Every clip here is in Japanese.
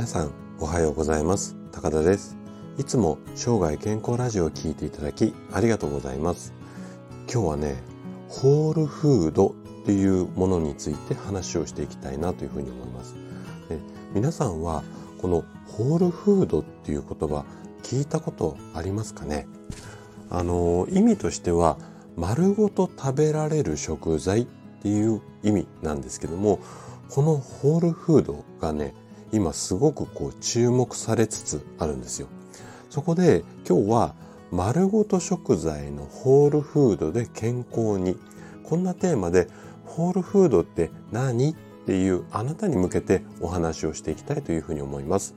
皆さんおはようございます。高田です。いつも生涯健康ラジオを聞いていただきありがとうございます。今日はねホールフードっていうものについて話をしていきたいなというふうに思います。で皆さんはこのホールフードっていう言葉聞いたことありますかね？あの意味としては丸ごと食べられる食材っていう意味なんですけどもこのホールフードがね今すごくこう注目されつつあるんですよ。そこで今日は丸ごと食材のホールフードで健康に。こんなテーマでホールフードって何っていうあなたに向けてお話をしていきたいというふうに思います。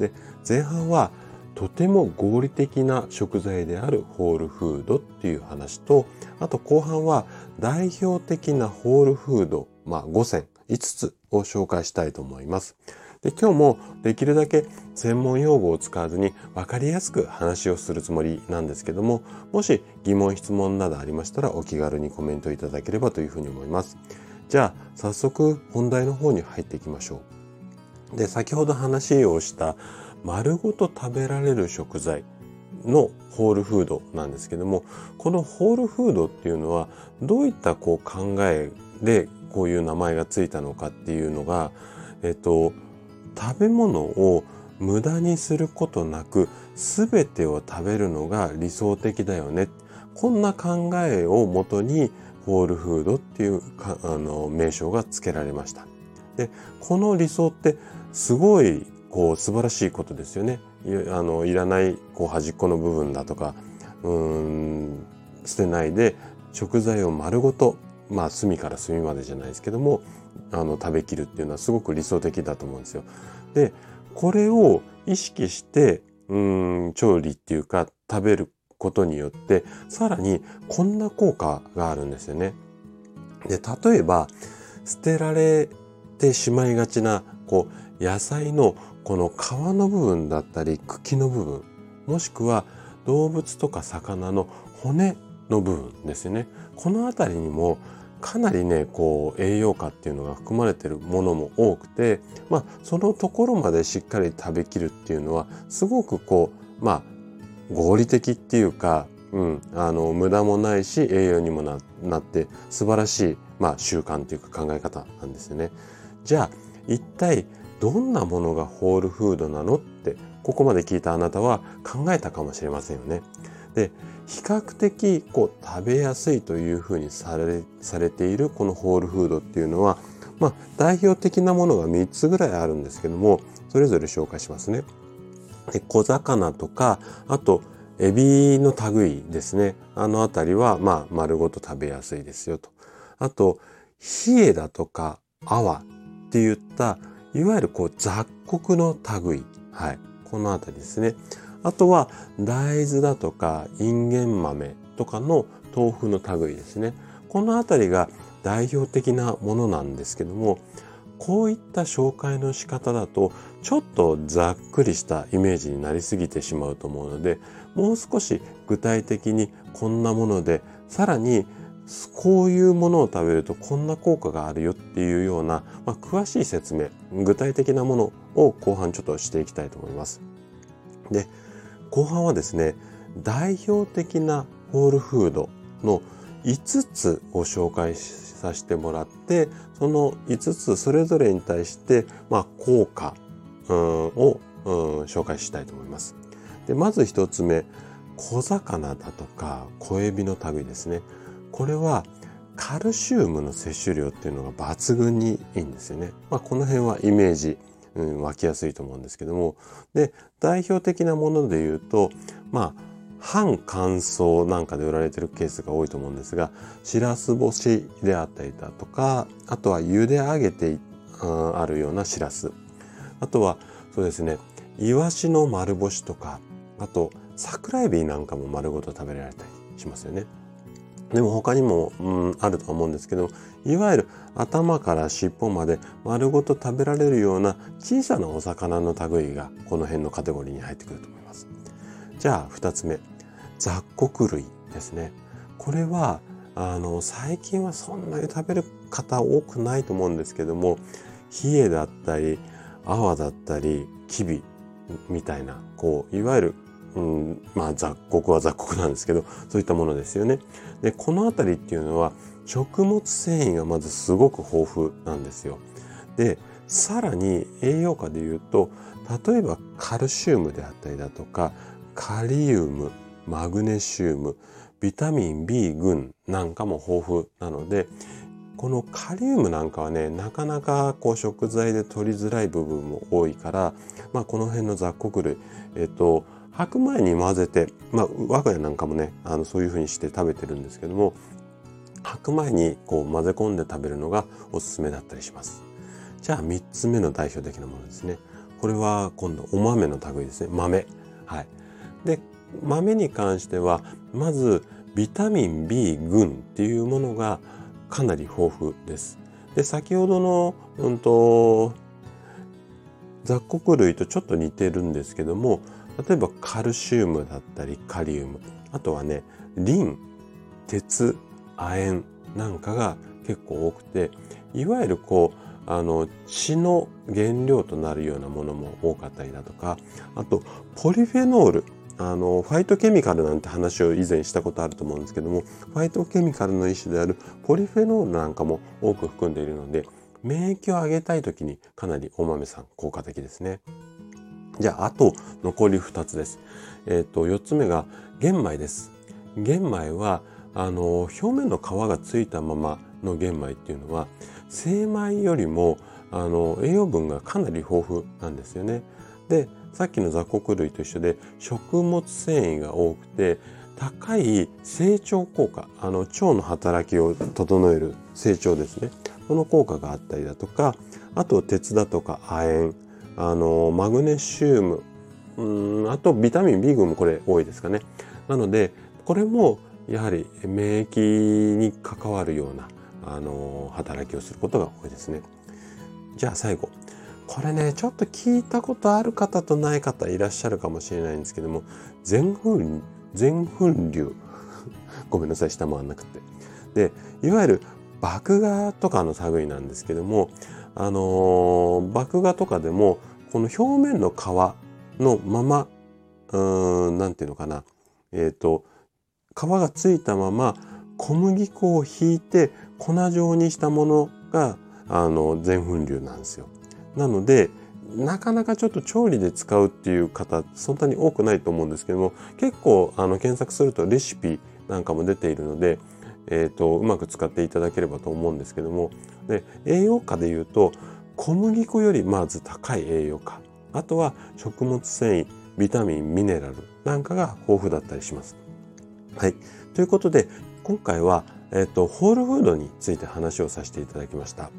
で前半はとても合理的な食材であるホールフードっていう話とあと後半は代表的なホールフード、まあ、5選5つを紹介したいと思います。で今日もできるだけ専門用語を使わずに分かりやすく話をするつもりなんですけどももし疑問質問などありましたらお気軽にコメントいただければというふうに思います。じゃあ早速本題の方に入っていきましょう。で先ほど話をした丸ごと食べられる食材のホールフードなんですけどもこのホールフードっていうのはどういったこう考えでこういう名前がついたのかっていうのがえっと食べ物を無駄にすることなく全てを食べるのが理想的だよねこんな考えをもとにホールフードっていうかあの名称が付けられました。でこの理想ってすごいこう素晴らしいことですよね。いあのいらないこう端っこの部分だとかうん捨てないで食材を丸ごとまあ隅から隅までじゃないですけどもあの食べきるっていうのはすごく理想的だと思うんですよ。でこれを意識してうん調理っていうか食べることによってさらにこんな効果があるんですよね。で例えば捨てられてしまいがちなこう野菜のこの皮の部分だったり茎の部分もしくは動物とか魚の骨の部分ですよねこの辺りにもかなりねこう栄養価っていうのが含まれてるものも多くてまあそのところまでしっかり食べきるっていうのはすごくこうまあ合理的っていうか、うん、あの無駄もないし栄養にもななって素晴らしい、まあ、習慣っていうか考え方なんですよね。じゃあ一体どんなものがホールフードなのってここまで聞いたあなたは考えたかもしれませんよね。で比較的こう食べやすいというふうにされされているこのホールフードっていうのは、まあ、代表的なものが3つぐらいあるんですけどもそれぞれ紹介しますね。で小魚とかあとエビの類ですねあの辺りはまあ丸ごと食べやすいですよと。あと冷えだとか泡っていったいわゆるこう雑穀の類。はい。このあたりですね。あとは大豆だとかインゲン豆とかの豆腐の類ですね。このあたりが代表的なものなんですけども、こういった紹介の仕方だとちょっとざっくりしたイメージになりすぎてしまうと思うので、もう少し具体的にこんなもので、さらにこういうものを食べるとこんな効果があるよっていうような、まあ、詳しい説明具体的なものを後半ちょっとしていきたいと思います。で後半はですね代表的なホールフードの5つを紹介させてもらってその5つそれぞれに対して、まあ、効果、うん、を、うん、紹介したいと思います。でまず1つ目小魚だとか小エビの類ですね。これはカルシウムの摂取量っていうのが抜群にいいんですよね。まあ、この辺はイメージ、うん、湧きやすいと思うんですけども。で、代表的なもので言うと、まあ、半乾燥なんかで売られてるケースが多いと思うんですが、しらす干しであったりだとか、あとは茹で上げてあるようなしらす。あとは、そうですね、イワシの丸干しとか、あと、桜エビなんかも丸ごと食べられたりしますよね。でも他にも、うん、あると思うんですけどいわゆる頭から尻尾まで丸ごと食べられるような小さなお魚の類がこの辺のカテゴリーに入ってくると思います。じゃあ2つ目雑穀類ですね。これはあの最近はそんなに食べる方多くないと思うんですけども冷えだったり泡だったりきびみたいな、こう、いわゆる、うん、まあ雑穀は雑穀なんですけど、そういったものですよね。で、このあたりっていうのは、食物繊維がまずすごく豊富なんですよ。で、さらに栄養価で言うと、例えばカルシウムであったりだとか、カリウム、マグネシウム、ビタミン B 群なんかも豊富なので、このカリウムなんかはね、なかなかこう食材で取りづらい部分も多いから、まあこの辺の雑穀類、えっと、白米に混ぜて、まあ我が家なんかもね、あのそういう風にして食べてるんですけども、白米にこう混ぜ込んで食べるのがおすすめだったりします。じゃあ3つ目の代表的なものですね。これは今度お豆の類ですね。豆。はい。で、豆に関しては、まずビタミン B 群っていうものがかなり豊富です。で、先ほどの、うんと、雑穀類とちょっと似てるんですけども、例えばカルシウムだったりカリウム、あとはね、リン、鉄、亜鉛なんかが結構多くて、いわゆるこう、あの、血の原料となるようなものも多かったりだとか、あと、ポリフェノール。あの、ファイトケミカルなんて話を以前したことあると思うんですけども、ファイトケミカルの一種であるポリフェノールなんかも多く含んでいるので、免疫を上げたい時にかなりお豆さん効果的ですね。じゃあ、あと残り2つです。えっ、ー、と、4つ目が玄米です。玄米は、あの、表面の皮がついたままの玄米っていうのは、精米よりも、あの、栄養分がかなり豊富なんですよね。で、さっきの雑穀類と一緒で食物繊維が多くて高い成長効果あの腸の働きを整える成長ですねその効果があったりだとかあと鉄だとか亜鉛あのマグネシウムうんあとビタミン B 群もこれ多いですかねなのでこれもやはり免疫に関わるようなあの働きをすることが多いですねじゃあ最後これね、ちょっと聞いたことある方とない方いらっしゃるかもしれないんですけども、全粉、全粉流。ごめんなさい、下回んなくて。で、いわゆる麦芽とかの類なんですけども、あのー、麦芽とかでも、この表面の皮のまま、うーん、なんていうのかな。えっ、ー、と、皮がついたまま小麦粉をひいて粉状にしたものが、あの、全粉流なんですよ。なので、なかなかちょっと調理で使うっていう方、そんなに多くないと思うんですけども、結構あの検索するとレシピなんかも出ているので、え、ー、と、うまく使っていただければと思うんですけども、で、栄養価で言うと、小麦粉よりまず高い栄養価。あとは食物繊維、ビタミン、ミネラルなんかが豊富だったりします。はい。ということで、今回は、えっ、ー、と、ホールフードについて話をさせていただきました。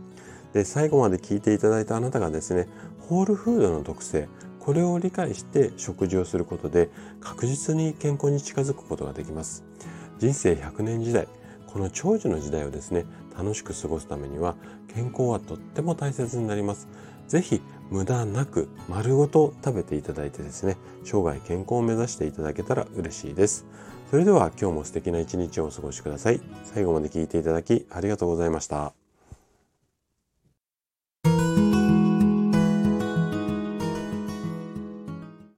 で最後まで聞いていただいたあなたがですねホールフードの特性これを理解して食事をすることで確実に健康に近づくことができます人生100年時代この長寿の時代をですね楽しく過ごすためには健康はとっても大切になります。是非無駄なく丸ごと食べていただいてですね生涯健康を目指していただけたら嬉しいです。それでは今日も素敵な一日をお過ごしください。最後まで聴いていただきありがとうございました。